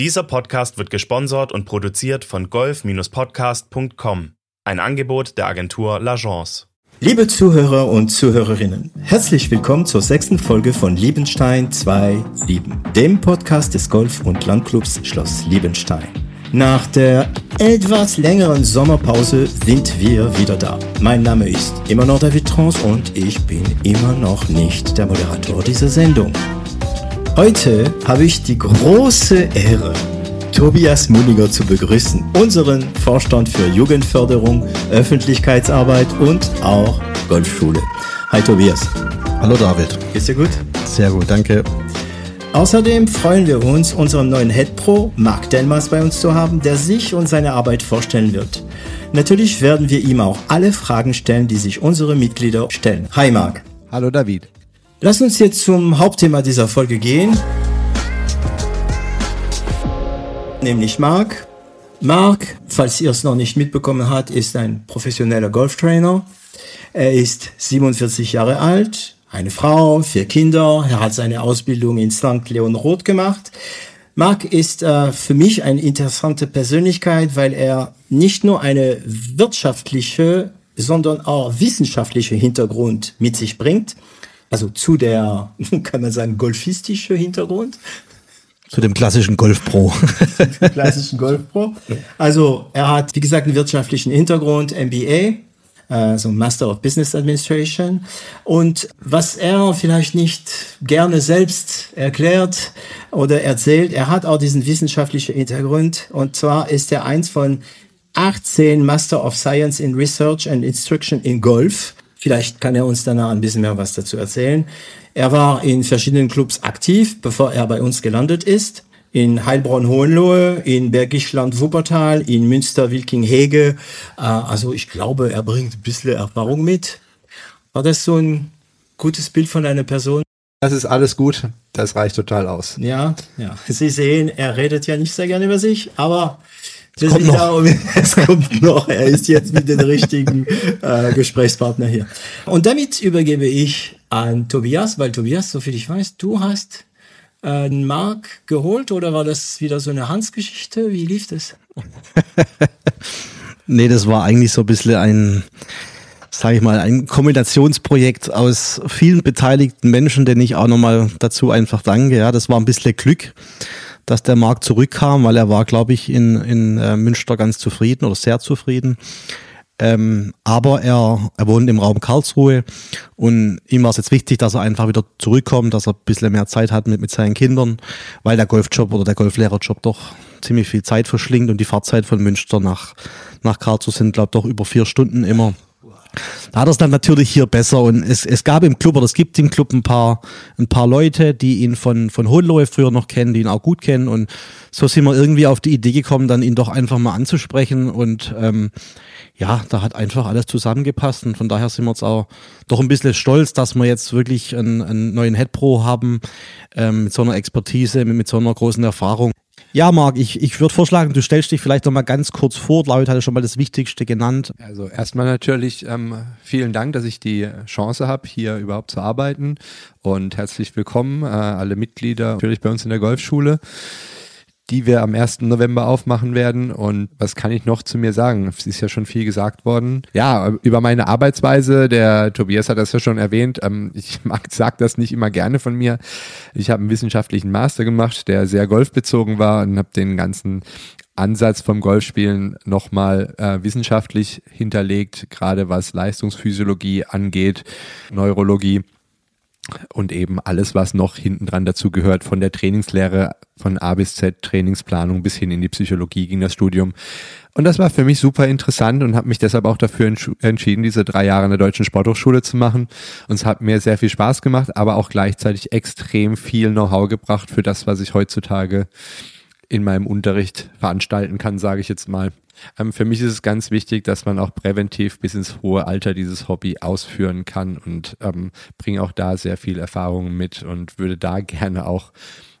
Dieser Podcast wird gesponsert und produziert von golf-podcast.com, ein Angebot der Agentur L'Agence. Liebe Zuhörer und Zuhörerinnen, herzlich willkommen zur sechsten Folge von Liebenstein 2.7, dem Podcast des Golf- und Landclubs Schloss Liebenstein. Nach der etwas längeren Sommerpause sind wir wieder da. Mein Name ist immer noch David Trans und ich bin immer noch nicht der Moderator dieser Sendung. Heute habe ich die große Ehre, Tobias Muniger zu begrüßen, unseren Vorstand für Jugendförderung, Öffentlichkeitsarbeit und auch Golfschule. Hi Tobias. Hallo David. Geht's dir gut? Sehr gut, danke. Außerdem freuen wir uns, unseren neuen Head Pro Marc Delmas bei uns zu haben, der sich und seine Arbeit vorstellen wird. Natürlich werden wir ihm auch alle Fragen stellen, die sich unsere Mitglieder stellen. Hi Marc. Hallo David. Lass uns jetzt zum Hauptthema dieser Folge gehen. Nämlich Marc. Marc, falls ihr es noch nicht mitbekommen habt, ist ein professioneller Golftrainer. Er ist 47 Jahre alt, eine Frau, vier Kinder. Er hat seine Ausbildung in St. Leon Roth gemacht. Marc ist äh, für mich eine interessante Persönlichkeit, weil er nicht nur eine wirtschaftliche, sondern auch wissenschaftliche Hintergrund mit sich bringt. Also zu der, kann man sagen, golfistische Hintergrund. Zu dem klassischen Golfpro. klassischen Golfpro. Also er hat, wie gesagt, einen wirtschaftlichen Hintergrund, MBA, äh, so Master of Business Administration. Und was er vielleicht nicht gerne selbst erklärt oder erzählt, er hat auch diesen wissenschaftlichen Hintergrund. Und zwar ist er eins von 18 Master of Science in Research and Instruction in Golf. Vielleicht kann er uns danach ein bisschen mehr was dazu erzählen. Er war in verschiedenen Clubs aktiv, bevor er bei uns gelandet ist in Heilbronn-Hohenlohe, in Bergischland-Wuppertal, in Münster-Wilking-Hege. Äh, also ich glaube, er bringt ein bisschen Erfahrung mit. War das so ein gutes Bild von einer Person? Das ist alles gut. Das reicht total aus. Ja, ja. Sie sehen, er redet ja nicht sehr gerne über sich, aber es kommt, noch. es kommt noch. Er ist jetzt mit dem richtigen äh, Gesprächspartner hier. Und damit übergebe ich an Tobias, weil Tobias, soviel ich weiß, du hast einen Mark geholt oder war das wieder so eine Hans-Geschichte? Wie lief das? nee, das war eigentlich so ein bisschen ein, sage ich mal, ein Kombinationsprojekt aus vielen beteiligten Menschen, denen ich auch nochmal dazu einfach danke. Ja, das war ein bisschen Glück, dass der Markt zurückkam, weil er war, glaube ich, in, in äh, Münster ganz zufrieden oder sehr zufrieden. Ähm, aber er, er wohnt im Raum Karlsruhe und ihm war es jetzt wichtig, dass er einfach wieder zurückkommt, dass er ein bisschen mehr Zeit hat mit, mit seinen Kindern, weil der Golfjob oder der Golflehrerjob doch ziemlich viel Zeit verschlingt und die Fahrzeit von Münster nach, nach Karlsruhe sind, glaube ich, doch über vier Stunden immer. Da hat er es dann natürlich hier besser und es, es gab im Club oder es gibt im Club ein paar, ein paar Leute, die ihn von, von Hohenlohe früher noch kennen, die ihn auch gut kennen und so sind wir irgendwie auf die Idee gekommen, dann ihn doch einfach mal anzusprechen und ähm, ja, da hat einfach alles zusammengepasst und von daher sind wir jetzt auch doch ein bisschen stolz, dass wir jetzt wirklich einen, einen neuen Head Pro haben ähm, mit so einer Expertise, mit, mit so einer großen Erfahrung. Ja, Marc, ich, ich würde vorschlagen, du stellst dich vielleicht noch mal ganz kurz vor. David hatte schon mal das Wichtigste genannt. Also erstmal natürlich ähm, vielen Dank, dass ich die Chance habe, hier überhaupt zu arbeiten und herzlich willkommen äh, alle Mitglieder natürlich bei uns in der Golfschule die wir am 1. November aufmachen werden. Und was kann ich noch zu mir sagen? Es ist ja schon viel gesagt worden. Ja, über meine Arbeitsweise, der Tobias hat das ja schon erwähnt. Ähm, ich mag, sag das nicht immer gerne von mir. Ich habe einen wissenschaftlichen Master gemacht, der sehr golfbezogen war und habe den ganzen Ansatz vom Golfspielen nochmal äh, wissenschaftlich hinterlegt, gerade was Leistungsphysiologie angeht, Neurologie und eben alles, was noch hinten dran dazu gehört, von der Trainingslehre von A bis Z, Trainingsplanung bis hin in die Psychologie ging das Studium. Und das war für mich super interessant und habe mich deshalb auch dafür entschieden, diese drei Jahre in der Deutschen Sporthochschule zu machen. Und es hat mir sehr viel Spaß gemacht, aber auch gleichzeitig extrem viel Know-how gebracht für das, was ich heutzutage in meinem Unterricht veranstalten kann, sage ich jetzt mal. Ähm, für mich ist es ganz wichtig, dass man auch präventiv bis ins hohe Alter dieses Hobby ausführen kann und ähm, bringe auch da sehr viel Erfahrung mit und würde da gerne auch,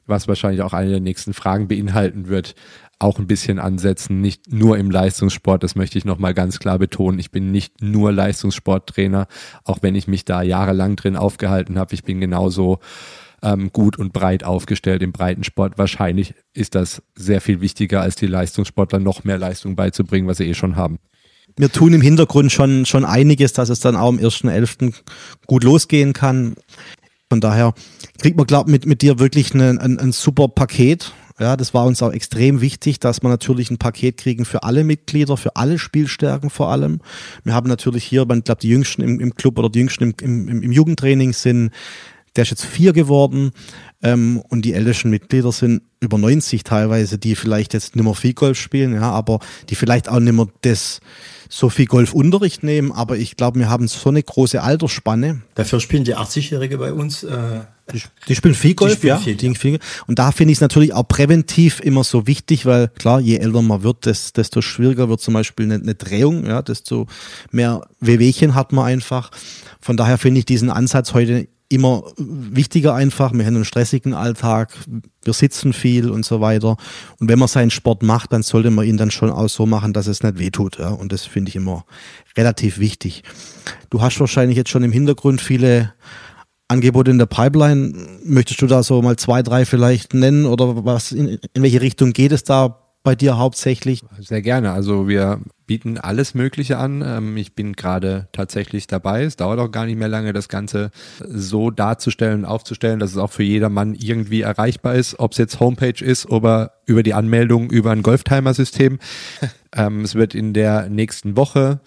was wahrscheinlich auch eine der nächsten Fragen beinhalten wird, auch ein bisschen ansetzen, nicht nur im Leistungssport, das möchte ich nochmal ganz klar betonen. Ich bin nicht nur Leistungssporttrainer, auch wenn ich mich da jahrelang drin aufgehalten habe. Ich bin genauso ähm, gut und breit aufgestellt im Breitensport. Wahrscheinlich ist das sehr viel wichtiger, als die Leistungssportler noch mehr Leistung beizubringen, was sie eh schon haben. Wir tun im Hintergrund schon, schon einiges, dass es dann auch am 1.11. gut losgehen kann. Von daher kriegt man, glaube mit, mit dir wirklich eine, ein, ein super Paket. Ja, das war uns auch extrem wichtig, dass wir natürlich ein Paket kriegen für alle Mitglieder, für alle Spielstärken vor allem. Wir haben natürlich hier, ich glaube, die Jüngsten im, im Club oder die Jüngsten im, im, im Jugendtraining sind, der ist jetzt vier geworden ähm, und die ältesten Mitglieder sind über 90 teilweise, die vielleicht jetzt nicht mehr viel Golf spielen, ja, aber die vielleicht auch nicht mehr das so viel Golfunterricht nehmen, aber ich glaube, wir haben so eine große Altersspanne. Dafür spielen die 80-Jährige bei uns. Äh, die, die, spielen viel Golf, spielen ja. Viel, die viel. Und da finde ich es natürlich auch präventiv immer so wichtig, weil klar, je älter man wird, desto schwieriger wird zum Beispiel eine, eine Drehung, ja, desto mehr Wehwehchen hat man einfach. Von daher finde ich diesen Ansatz heute immer wichtiger einfach. Wir haben einen stressigen Alltag, wir sitzen viel und so weiter. Und wenn man seinen Sport macht, dann sollte man ihn dann schon auch so machen, dass es nicht wehtut. Ja? Und das finde ich immer relativ wichtig. Du hast wahrscheinlich jetzt schon im Hintergrund viele Angebote in der Pipeline. Möchtest du da so mal zwei, drei vielleicht nennen oder was in, in welche Richtung geht es da bei dir hauptsächlich? Sehr gerne. Also wir bieten alles Mögliche an. Ähm, ich bin gerade tatsächlich dabei. Es dauert auch gar nicht mehr lange, das Ganze so darzustellen, aufzustellen, dass es auch für jedermann irgendwie erreichbar ist. Ob es jetzt Homepage ist oder über die Anmeldung über ein Golftimer-System. Ähm, es wird in der nächsten Woche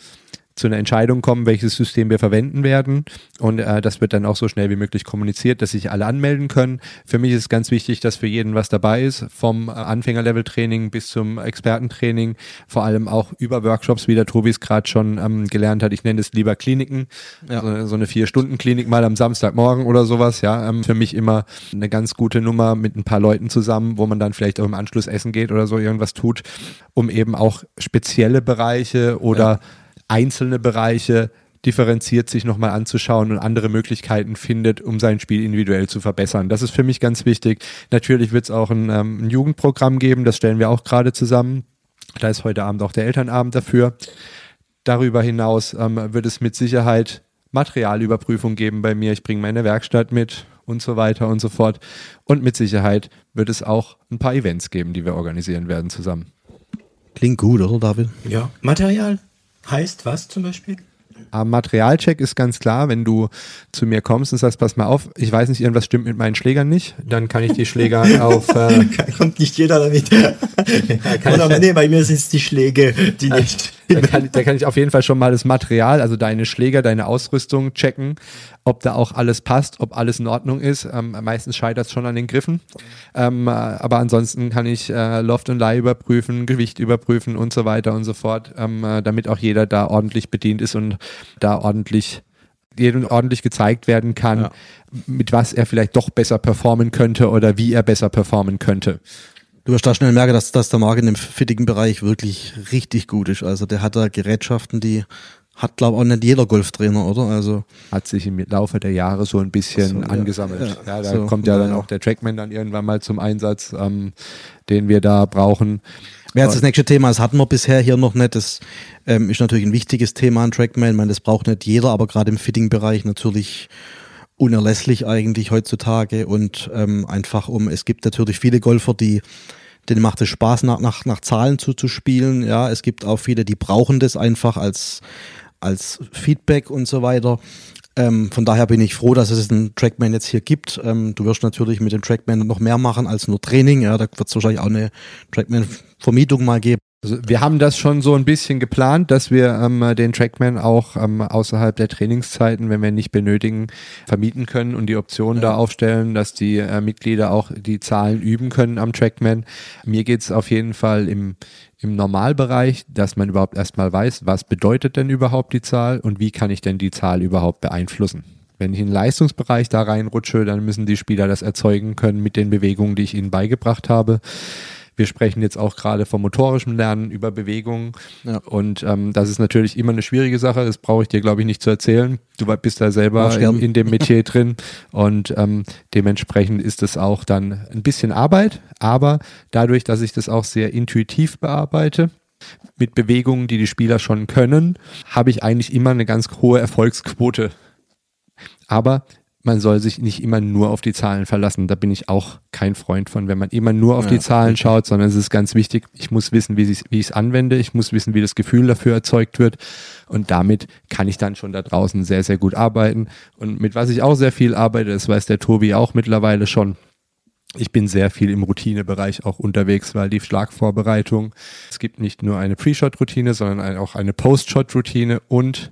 zu einer Entscheidung kommen, welches System wir verwenden werden. Und äh, das wird dann auch so schnell wie möglich kommuniziert, dass sich alle anmelden können. Für mich ist es ganz wichtig, dass für jeden was dabei ist, vom Anfängerlevel-Training bis zum Expertentraining, vor allem auch über Workshops, wie der Tobi es gerade schon ähm, gelernt hat. Ich nenne es lieber Kliniken, ja. so, so, eine Vier-Stunden-Klinik mal am Samstagmorgen oder sowas. Ja, ähm, für mich immer eine ganz gute Nummer mit ein paar Leuten zusammen, wo man dann vielleicht auch im Anschluss essen geht oder so irgendwas tut, um eben auch spezielle Bereiche oder ja einzelne Bereiche differenziert sich nochmal anzuschauen und andere Möglichkeiten findet, um sein Spiel individuell zu verbessern. Das ist für mich ganz wichtig. Natürlich wird es auch ein, ähm, ein Jugendprogramm geben, das stellen wir auch gerade zusammen. Da ist heute Abend auch der Elternabend dafür. Darüber hinaus ähm, wird es mit Sicherheit Materialüberprüfung geben bei mir. Ich bringe meine Werkstatt mit und so weiter und so fort. Und mit Sicherheit wird es auch ein paar Events geben, die wir organisieren werden zusammen. Klingt gut, oder David? Ja. Material? Heißt was zum Beispiel? Am Materialcheck ist ganz klar, wenn du zu mir kommst und sagst, pass mal auf, ich weiß nicht, irgendwas stimmt mit meinen Schlägern nicht, dann kann ich die Schläger auf. Äh, Kommt nicht jeder damit. ja, Oder, nee, bei mir sind es die Schläge, die nicht. Da kann, da kann ich auf jeden Fall schon mal das Material, also deine Schläger, deine Ausrüstung checken, ob da auch alles passt, ob alles in Ordnung ist. Ähm, meistens scheitert es schon an den Griffen. Ähm, aber ansonsten kann ich äh, Loft und Leih überprüfen, Gewicht überprüfen und so weiter und so fort, ähm, äh, damit auch jeder da ordentlich bedient ist und da ordentlich jedem ordentlich gezeigt werden kann, ja. mit was er vielleicht doch besser performen könnte oder wie er besser performen könnte. Du wirst da schnell merken, dass, dass der Markt in dem fittigen Bereich wirklich richtig gut ist. Also der hat da Gerätschaften, die hat, glaube ich, auch nicht jeder Golftrainer, oder? Also hat sich im Laufe der Jahre so ein bisschen so, angesammelt. Ja, ja da so, kommt ja dann auch der Trackman dann irgendwann mal zum Einsatz, ähm, den wir da brauchen. Wäre jetzt das nächste Thema, das hatten wir bisher hier noch nicht. Das ähm, ist natürlich ein wichtiges Thema an Trackman. Ich meine, das braucht nicht jeder, aber gerade im Fitting-Bereich natürlich unerlässlich eigentlich heutzutage und ähm, einfach um, es gibt natürlich viele Golfer, die denen macht es Spaß, nach, nach, nach Zahlen zuzuspielen. Ja, es gibt auch viele, die brauchen das einfach als, als Feedback und so weiter. Ähm, von daher bin ich froh, dass es einen Trackman jetzt hier gibt. Ähm, du wirst natürlich mit dem Trackman noch mehr machen als nur Training. Ja, da wird es wahrscheinlich auch eine Trackman-Vermietung mal geben. Also wir haben das schon so ein bisschen geplant, dass wir ähm, den Trackman auch ähm, außerhalb der Trainingszeiten, wenn wir ihn nicht benötigen, vermieten können und die Option ja. da aufstellen, dass die äh, Mitglieder auch die Zahlen üben können am Trackman. Mir geht's auf jeden Fall im, im Normalbereich, dass man überhaupt erstmal weiß, was bedeutet denn überhaupt die Zahl und wie kann ich denn die Zahl überhaupt beeinflussen. Wenn ich in den Leistungsbereich da reinrutsche, dann müssen die Spieler das erzeugen können mit den Bewegungen, die ich ihnen beigebracht habe. Wir sprechen jetzt auch gerade vom motorischen Lernen über Bewegungen. Ja. Und ähm, das ist natürlich immer eine schwierige Sache. Das brauche ich dir, glaube ich, nicht zu erzählen. Du bist da selber in, in, dem Metier drin. Und ähm, dementsprechend ist es auch dann ein bisschen Arbeit. Aber dadurch, dass ich das auch sehr intuitiv bearbeite, mit Bewegungen, die die Spieler schon können, habe ich eigentlich immer eine ganz hohe Erfolgsquote. Aber man soll sich nicht immer nur auf die Zahlen verlassen. Da bin ich auch kein Freund von, wenn man immer nur auf ja, die Zahlen okay. schaut, sondern es ist ganz wichtig, ich muss wissen, wie ich es anwende, ich muss wissen, wie das Gefühl dafür erzeugt wird und damit kann ich dann schon da draußen sehr, sehr gut arbeiten. Und mit was ich auch sehr viel arbeite, das weiß der Tobi auch mittlerweile schon, ich bin sehr viel im Routinebereich auch unterwegs, weil die Schlagvorbereitung, es gibt nicht nur eine Pre-Shot-Routine, sondern auch eine Post-Shot-Routine und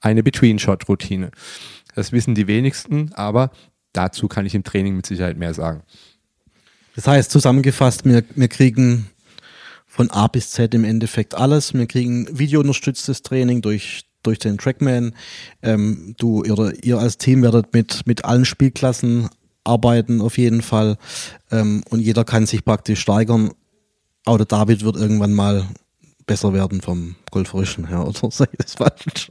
eine Between-Shot-Routine. Das wissen die wenigsten, aber dazu kann ich im Training mit Sicherheit mehr sagen. Das heißt, zusammengefasst, wir, wir kriegen von A bis Z im Endeffekt alles. Wir kriegen videounterstütztes Training durch, durch den Trackman. Ähm, du oder ihr als Team werdet mit, mit allen Spielklassen arbeiten auf jeden Fall. Ähm, und jeder kann sich praktisch steigern. Auch der David wird irgendwann mal besser werden vom Golferischen her, oder ich das falsch?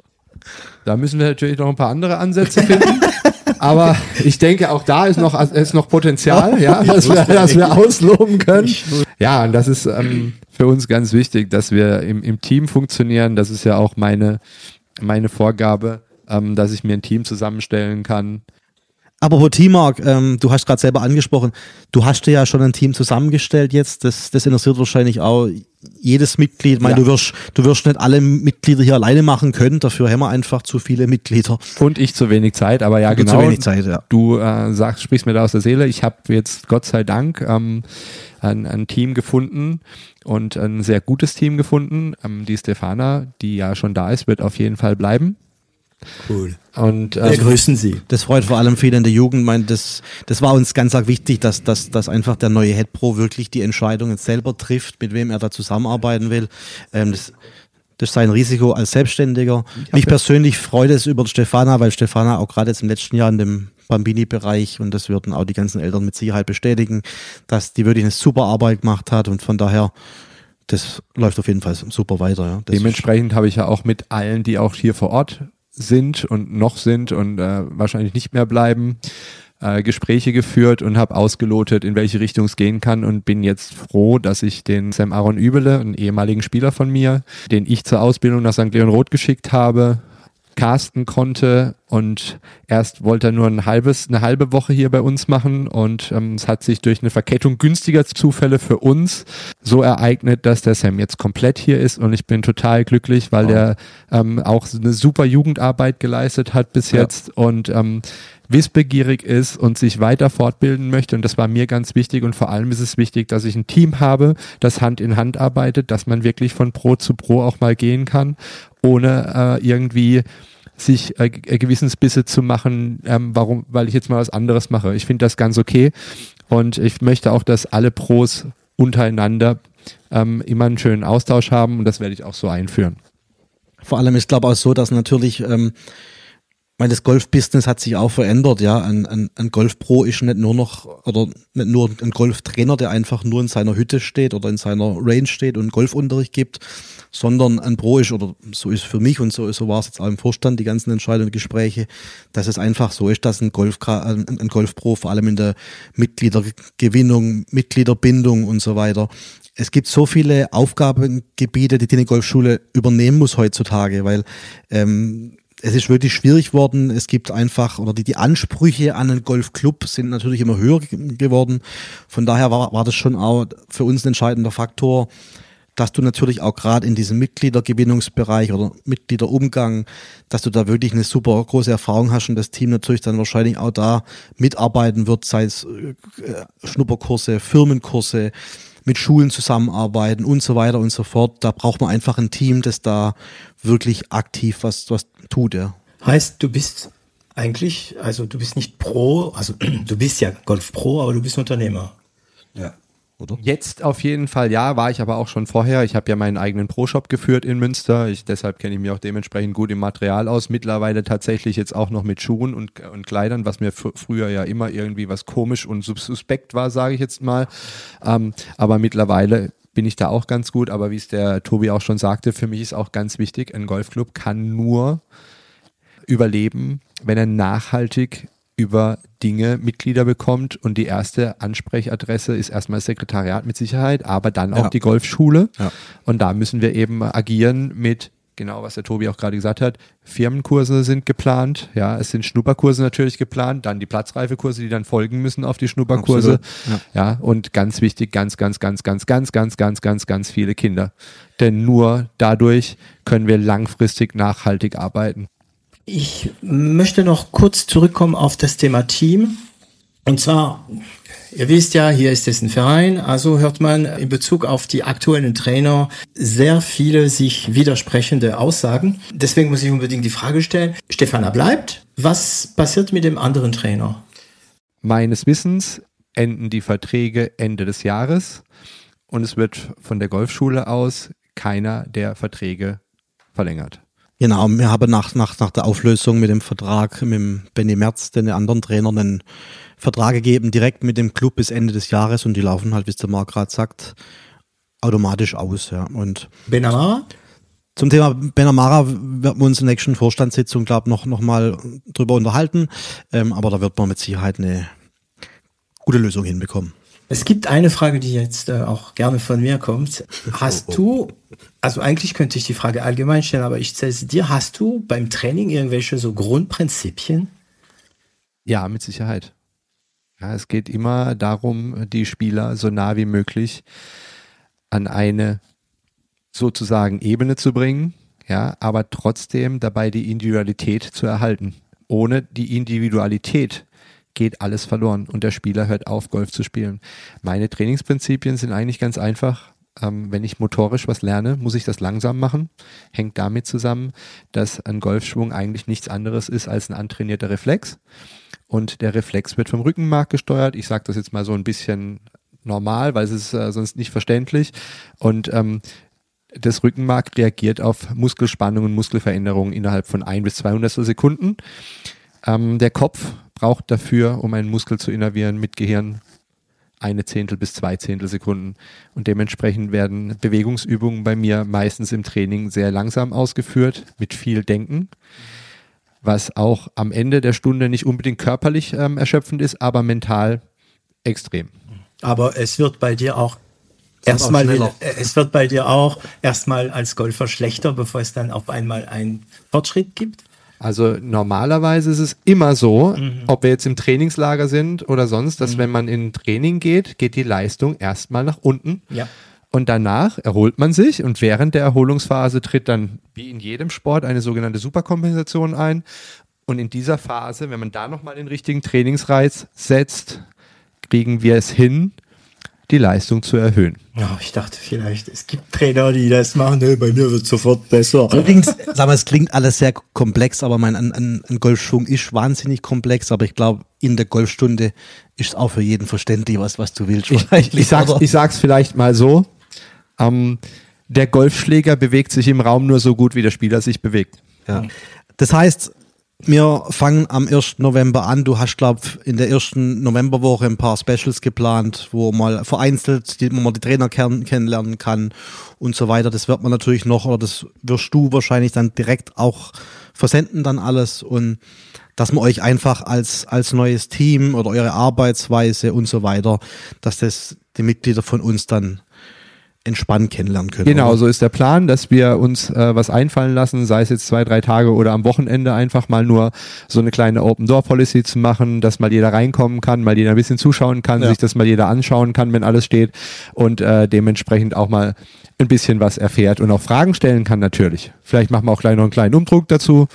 Da müssen wir natürlich noch ein paar andere Ansätze finden. Aber ich denke, auch da ist noch, ist noch Potenzial, ja, dass wir, dass wir ausloben können. Ja, und das ist ähm, für uns ganz wichtig, dass wir im, im Team funktionieren. Das ist ja auch meine, meine Vorgabe, ähm, dass ich mir ein Team zusammenstellen kann, aber Teammark, ähm, du hast gerade selber angesprochen, du hast dir ja schon ein Team zusammengestellt jetzt. Das, das interessiert wahrscheinlich auch jedes Mitglied. Ich meine, ja. du wirst, du wirst nicht alle Mitglieder hier alleine machen können. Dafür haben wir einfach zu viele Mitglieder. Und ich zu wenig Zeit, aber ja, Und genau. Zu wenig Zeit, ja. Du äh, sagst, sprichst mir da aus der Seele. Ich habe jetzt Gott sei Dank ähm, ein, ein Team gefunden und ein sehr gutes Team gefunden. Ähm, die Stefana, die ja schon da ist, wird auf jeden Fall bleiben. Cool. Und ähm, wir grüßen Sie. Das freut vor allem viele in der Jugend. Mein, das, das war uns ganz wichtig, dass, dass, dass einfach der neue Head Pro wirklich die Entscheidungen selber trifft, mit wem er da zusammenarbeiten will. Ähm, das, das ist sein Risiko als Selbstständiger. Mich persönlich freut es über Stefana, weil Stefana auch gerade jetzt im letzten Jahr in dem Bambini-Bereich und das würden auch die ganzen Eltern mit Sicherheit bestätigen, dass die wirklich eine super Arbeit gemacht hat und von daher das läuft auf jeden Fall super weiter. Ja. Dementsprechend habe ich ja auch mit allen, die auch hier vor Ort sind und noch sind und äh, wahrscheinlich nicht mehr bleiben, äh, Gespräche geführt und habe ausgelotet, in welche Richtung es gehen kann und bin jetzt froh, dass ich den Sam Aaron Übele, einen ehemaligen Spieler von mir, den ich zur Ausbildung nach St. Leon Roth geschickt habe, casten konnte und erst wollte er nur ein halbes, eine halbe Woche hier bei uns machen und ähm, es hat sich durch eine Verkettung günstiger Zufälle für uns so ereignet, dass der Sam jetzt komplett hier ist und ich bin total glücklich, weil oh. der ähm, auch eine super Jugendarbeit geleistet hat bis ja. jetzt und ähm, wissbegierig ist und sich weiter fortbilden möchte. Und das war mir ganz wichtig. Und vor allem ist es wichtig, dass ich ein Team habe, das Hand in Hand arbeitet, dass man wirklich von Pro zu Pro auch mal gehen kann, ohne äh, irgendwie sich äh, Gewissensbisse zu machen, ähm, warum, weil ich jetzt mal was anderes mache. Ich finde das ganz okay. Und ich möchte auch, dass alle Pros untereinander ähm, immer einen schönen Austausch haben und das werde ich auch so einführen. Vor allem ist glaube auch so, dass natürlich ähm, meine, das Golf-Business hat sich auch verändert, ja. Ein, ein, ein Golf-Pro ist nicht nur noch, oder nicht nur ein Golftrainer, der einfach nur in seiner Hütte steht oder in seiner Range steht und Golfunterricht gibt, sondern ein Pro ist, oder so ist für mich und so, so war es jetzt auch im Vorstand, die ganzen Entscheidungen und Gespräche, dass es einfach so ist, dass ein Golf, ein, ein Golf-Pro vor allem in der Mitgliedergewinnung, Mitgliederbindung und so weiter es gibt so viele Aufgabengebiete, die die Golfschule übernehmen muss heutzutage, weil ähm, es ist wirklich schwierig worden. Es gibt einfach, oder die, die Ansprüche an einen Golfclub sind natürlich immer höher geworden. Von daher war, war das schon auch für uns ein entscheidender Faktor, dass du natürlich auch gerade in diesem Mitgliedergewinnungsbereich oder Mitgliederumgang, dass du da wirklich eine super große Erfahrung hast und das Team natürlich dann wahrscheinlich auch da mitarbeiten wird, sei es äh, Schnupperkurse, Firmenkurse, mit Schulen zusammenarbeiten und so weiter und so fort. Da braucht man einfach ein Team, das da wirklich aktiv was, was tut, ja. Heißt, du bist eigentlich, also du bist nicht Pro, also du bist ja Golf Pro, aber du bist Unternehmer. Ja oder? Jetzt auf jeden Fall ja, war ich aber auch schon vorher. Ich habe ja meinen eigenen Pro-Shop geführt in Münster. Ich, deshalb kenne ich mich auch dementsprechend gut im Material aus. Mittlerweile tatsächlich jetzt auch noch mit Schuhen und, und Kleidern, was mir früher ja immer irgendwie was komisch und suspekt war, sage ich jetzt mal. Ähm, aber mittlerweile bin ich da auch ganz gut. Aber wie es der Tobi auch schon sagte, für mich ist auch ganz wichtig, ein Golfclub kann nur überleben, wenn er nachhaltig über Dinge Mitglieder bekommt und die erste Ansprechadresse ist erstmal das Sekretariat mit Sicherheit, aber dann auch ja. die Golfschule. Ja. Und da müssen wir eben agieren mit genau was der Tobi auch gerade gesagt hat, Firmenkurse sind geplant, ja, es sind Schnupperkurse natürlich geplant, dann die Platzreifekurse, die dann folgen müssen auf die Schnupperkurse. Absolut, ja. ja, und ganz wichtig, ganz, ganz, ganz, ganz, ganz, ganz, ganz, ganz, ganz viele Kinder. Denn nur dadurch können wir langfristig nachhaltig arbeiten. Ich möchte noch kurz zurückkommen auf das Thema Team. Und zwar, ihr wisst ja, hier ist es ein Verein, also hört man in Bezug auf die aktuellen Trainer sehr viele sich widersprechende Aussagen. Deswegen muss ich unbedingt die Frage stellen, Stefana bleibt, was passiert mit dem anderen Trainer? Meines Wissens enden die Verträge Ende des Jahres und es wird von der Golfschule aus keiner der Verträge verlängert. Genau, wir haben nach, nach, nach der Auflösung mit dem Vertrag mit dem Benny Merz, den anderen Trainer, einen Vertrag gegeben, direkt mit dem Club bis Ende des Jahres und die laufen halt, wie es der Marc gerade sagt, automatisch aus. Ja. Und Benamara? zum Thema Benamara werden wir uns in der nächsten Vorstandssitzung, glaube ich, noch, noch mal drüber unterhalten. Ähm, aber da wird man mit Sicherheit eine gute Lösung hinbekommen. Es gibt eine Frage, die jetzt äh, auch gerne von mir kommt. Hast du, also eigentlich könnte ich die Frage allgemein stellen, aber ich stelle sie dir, hast du beim Training irgendwelche so Grundprinzipien? Ja, mit Sicherheit. Ja, es geht immer darum, die Spieler so nah wie möglich an eine sozusagen Ebene zu bringen, ja, aber trotzdem dabei die Individualität zu erhalten. Ohne die Individualität geht alles verloren und der Spieler hört auf, Golf zu spielen. Meine Trainingsprinzipien sind eigentlich ganz einfach. Ähm, wenn ich motorisch was lerne, muss ich das langsam machen. Hängt damit zusammen, dass ein Golfschwung eigentlich nichts anderes ist als ein antrainierter Reflex. Und der Reflex wird vom Rückenmark gesteuert. Ich sage das jetzt mal so ein bisschen normal, weil es ist äh, sonst nicht verständlich. Und ähm, das Rückenmark reagiert auf Muskelspannungen, Muskelveränderungen innerhalb von ein bis 200 Sekunden. Ähm, der Kopf braucht dafür, um einen Muskel zu innervieren, mit Gehirn eine Zehntel bis zwei Zehntel Sekunden. Und dementsprechend werden Bewegungsübungen bei mir meistens im Training sehr langsam ausgeführt, mit viel Denken, was auch am Ende der Stunde nicht unbedingt körperlich ähm, erschöpfend ist, aber mental extrem. Aber es wird bei dir auch erstmal, es wird bei dir auch erstmal als Golfer schlechter, bevor es dann auf einmal einen Fortschritt gibt. Also normalerweise ist es immer so, ob wir jetzt im Trainingslager sind oder sonst, dass wenn man in Training geht, geht die Leistung erstmal nach unten. Ja. Und danach erholt man sich und während der Erholungsphase tritt dann wie in jedem Sport eine sogenannte Superkompensation ein. Und in dieser Phase, wenn man da nochmal den richtigen Trainingsreiz setzt, kriegen wir es hin, die Leistung zu erhöhen. Ja, ich dachte vielleicht, es gibt Trainer, die das machen. Nee, bei mir wird sofort besser. Übrigens, sag mal, es klingt alles sehr komplex, aber mein ein, ein, Golfschwung ist wahnsinnig komplex, aber ich glaube, in der Golfstunde ist auch für jeden verständlich, was, was du willst. Ich, ich, sag's, ich sag's vielleicht mal so. Ähm, der Golfschläger bewegt sich im Raum nur so gut, wie der Spieler sich bewegt. Ja. Das heißt, wir fangen am 1. November an. Du hast, glaube in der ersten Novemberwoche ein paar Specials geplant, wo mal vereinzelt, die, wo man die Trainer kenn kennenlernen kann und so weiter. Das wird man natürlich noch, oder das wirst du wahrscheinlich dann direkt auch versenden dann alles und dass man euch einfach als, als neues Team oder eure Arbeitsweise und so weiter, dass das die Mitglieder von uns dann entspannt kennenlernen können. Genau, oder? so ist der Plan, dass wir uns äh, was einfallen lassen, sei es jetzt zwei, drei Tage oder am Wochenende einfach mal nur so eine kleine Open-Door-Policy zu machen, dass mal jeder reinkommen kann, mal jeder ein bisschen zuschauen kann, Ja. sich das mal jeder anschauen kann, wenn alles steht und äh, dementsprechend auch mal ein bisschen was erfährt und auch Fragen stellen kann natürlich. Vielleicht machen wir auch gleich noch einen kleinen Umdruck dazu.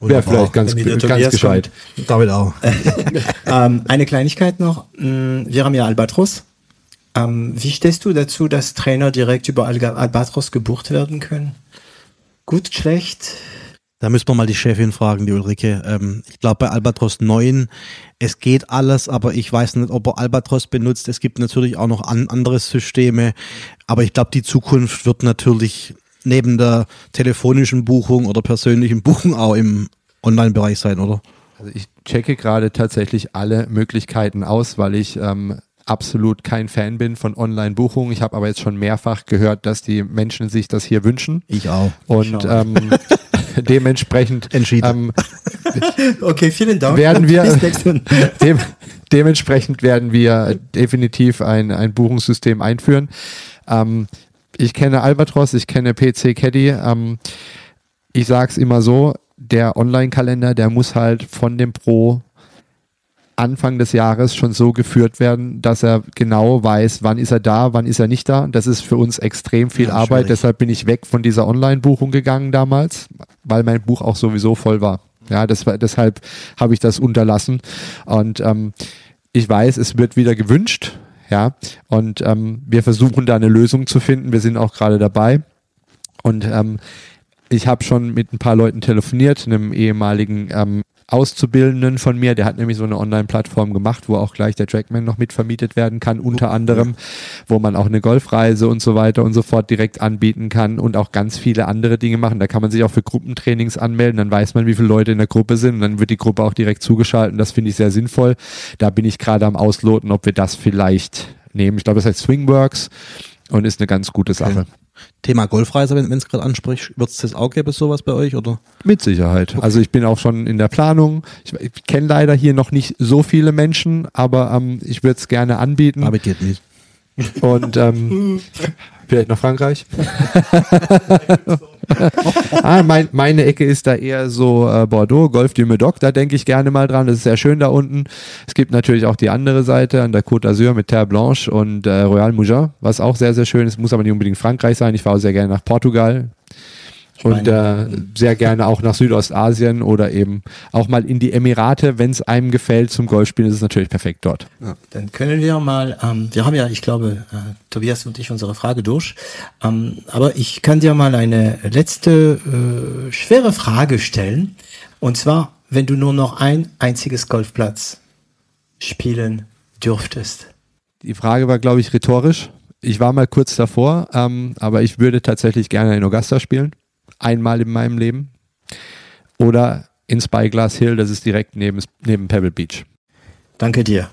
Wäre vielleicht ganz, ganz gescheit. David auch. ähm, eine Kleinigkeit noch. Mm, Wir haben ja Albatros. Ähm, wie stehst du dazu, dass Trainer direkt über Albatros gebucht werden können? Gut, schlecht? Da müssen wir mal die Chefin fragen, die Ulrike. Ähm, ich glaube bei Albatros 9, es geht alles, aber ich weiß nicht, ob er Albatros benutzt. Es gibt natürlich auch noch an, andere Systeme, aber ich glaube, die Zukunft wird natürlich neben der telefonischen Buchung oder persönlichen Buchung auch im Online-Bereich sein, oder? Also ich checke gerade tatsächlich alle Möglichkeiten aus, weil ich ähm, absolut kein Fan bin von Online-Buchungen. Ich habe aber jetzt schon mehrfach gehört, dass die Menschen sich das hier wünschen. Ich auch. Und ähm, dementsprechend Entschieden. ähm, Okay, vielen Dank. werden wir dem, dementsprechend werden wir definitiv ein, ein Buchungssystem einführen. Ähm, ich kenne Albatros, ich kenne PC Caddy. Ähm, ich sag's immer so, der Online-Kalender, der muss halt von dem Pro Anfang des Jahres schon so geführt werden, dass er genau weiß, wann ist er da, wann ist er nicht da. Das ist für uns extrem viel ja, Arbeit. Schwierig. Deshalb bin ich weg von dieser Online-Buchung gegangen damals, weil mein Buch auch sowieso voll war. Ja, das, deshalb habe ich das unterlassen. Und ähm, ich weiß, es wird wieder gewünscht. Ja, und ähm, wir versuchen da eine Lösung zu finden. Wir sind auch gerade dabei. Und ähm, ich habe schon mit ein paar Leuten telefoniert, einem ehemaligen ähm, Auszubildenden von mir, der hat nämlich so eine Online-Plattform gemacht, wo auch gleich der Trackman noch mitvermietet werden kann, unter anderem, wo man auch eine Golfreise und so weiter und so fort direkt anbieten kann und auch ganz viele andere Dinge machen. Da kann man sich auch für Gruppentrainings anmelden, dann weiß man, wie viele Leute in der Gruppe sind und dann wird die Gruppe auch direkt zugeschaltet. Das finde ich sehr sinnvoll. Da bin ich gerade am Ausloten, ob wir das vielleicht nehmen. Ich glaube, das heißt Swingworks und ist eine ganz gute Sache. Okay. Thema Golfreise, wenn es gerade anspricht, wird es das auch geben, sowas bei euch? oder? Mit Sicherheit. Okay. Also ich bin auch schon in der Planung. Ich, ich kenne leider hier noch nicht so viele Menschen, aber ähm, ich würde es gerne anbieten. Aber geht nicht. Und ähm, vielleicht nach Frankreich. ah, mein, meine Ecke ist da eher so äh, Bordeaux, Golf du Medoc, da denke ich gerne mal dran. Das ist sehr schön da unten. Es gibt natürlich auch die andere Seite an der Côte d'Azur mit Terre Blanche und äh, Royal Mougin, was auch sehr, sehr schön ist. Muss aber nicht unbedingt Frankreich sein. Ich fahre auch sehr gerne nach Portugal und äh, sehr gerne auch nach Südostasien oder eben auch mal in die Emirate, wenn es einem gefällt zum Golfspielen, ist es natürlich perfekt dort. Ja, dann können wir mal, ähm, wir haben ja, ich glaube, äh, Tobias und ich unsere Frage durch, ähm, aber ich kann dir mal eine letzte äh, schwere Frage stellen und zwar, wenn du nur noch ein einziges Golfplatz spielen dürftest. Die Frage war, glaube ich, rhetorisch. Ich war mal kurz davor, ähm, aber ich würde tatsächlich gerne in Augusta spielen einmal in meinem Leben. Oder in Spyglass Hill, das ist direkt neben, neben Pebble Beach. Danke dir.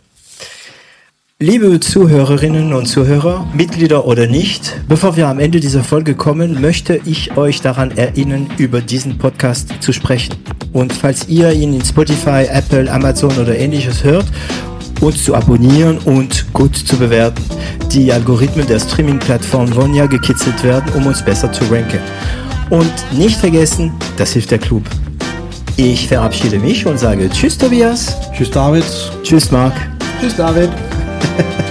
Liebe Zuhörerinnen und Zuhörer, Mitglieder oder nicht, bevor wir am Ende dieser Folge kommen, möchte ich euch daran erinnern, über diesen Podcast zu sprechen. Und falls ihr ihn in Spotify, Apple, Amazon oder ähnliches hört, uns zu abonnieren und gut zu bewerten. Die Algorithmen der Streaming-Plattform wollen ja gekitzelt werden, um uns besser zu ranken. Und nicht vergessen, das hilft der Club. Ich verabschiede mich und sage Tschüss Tobias. Tschüss David. Tschüss Marc. Tschüss David.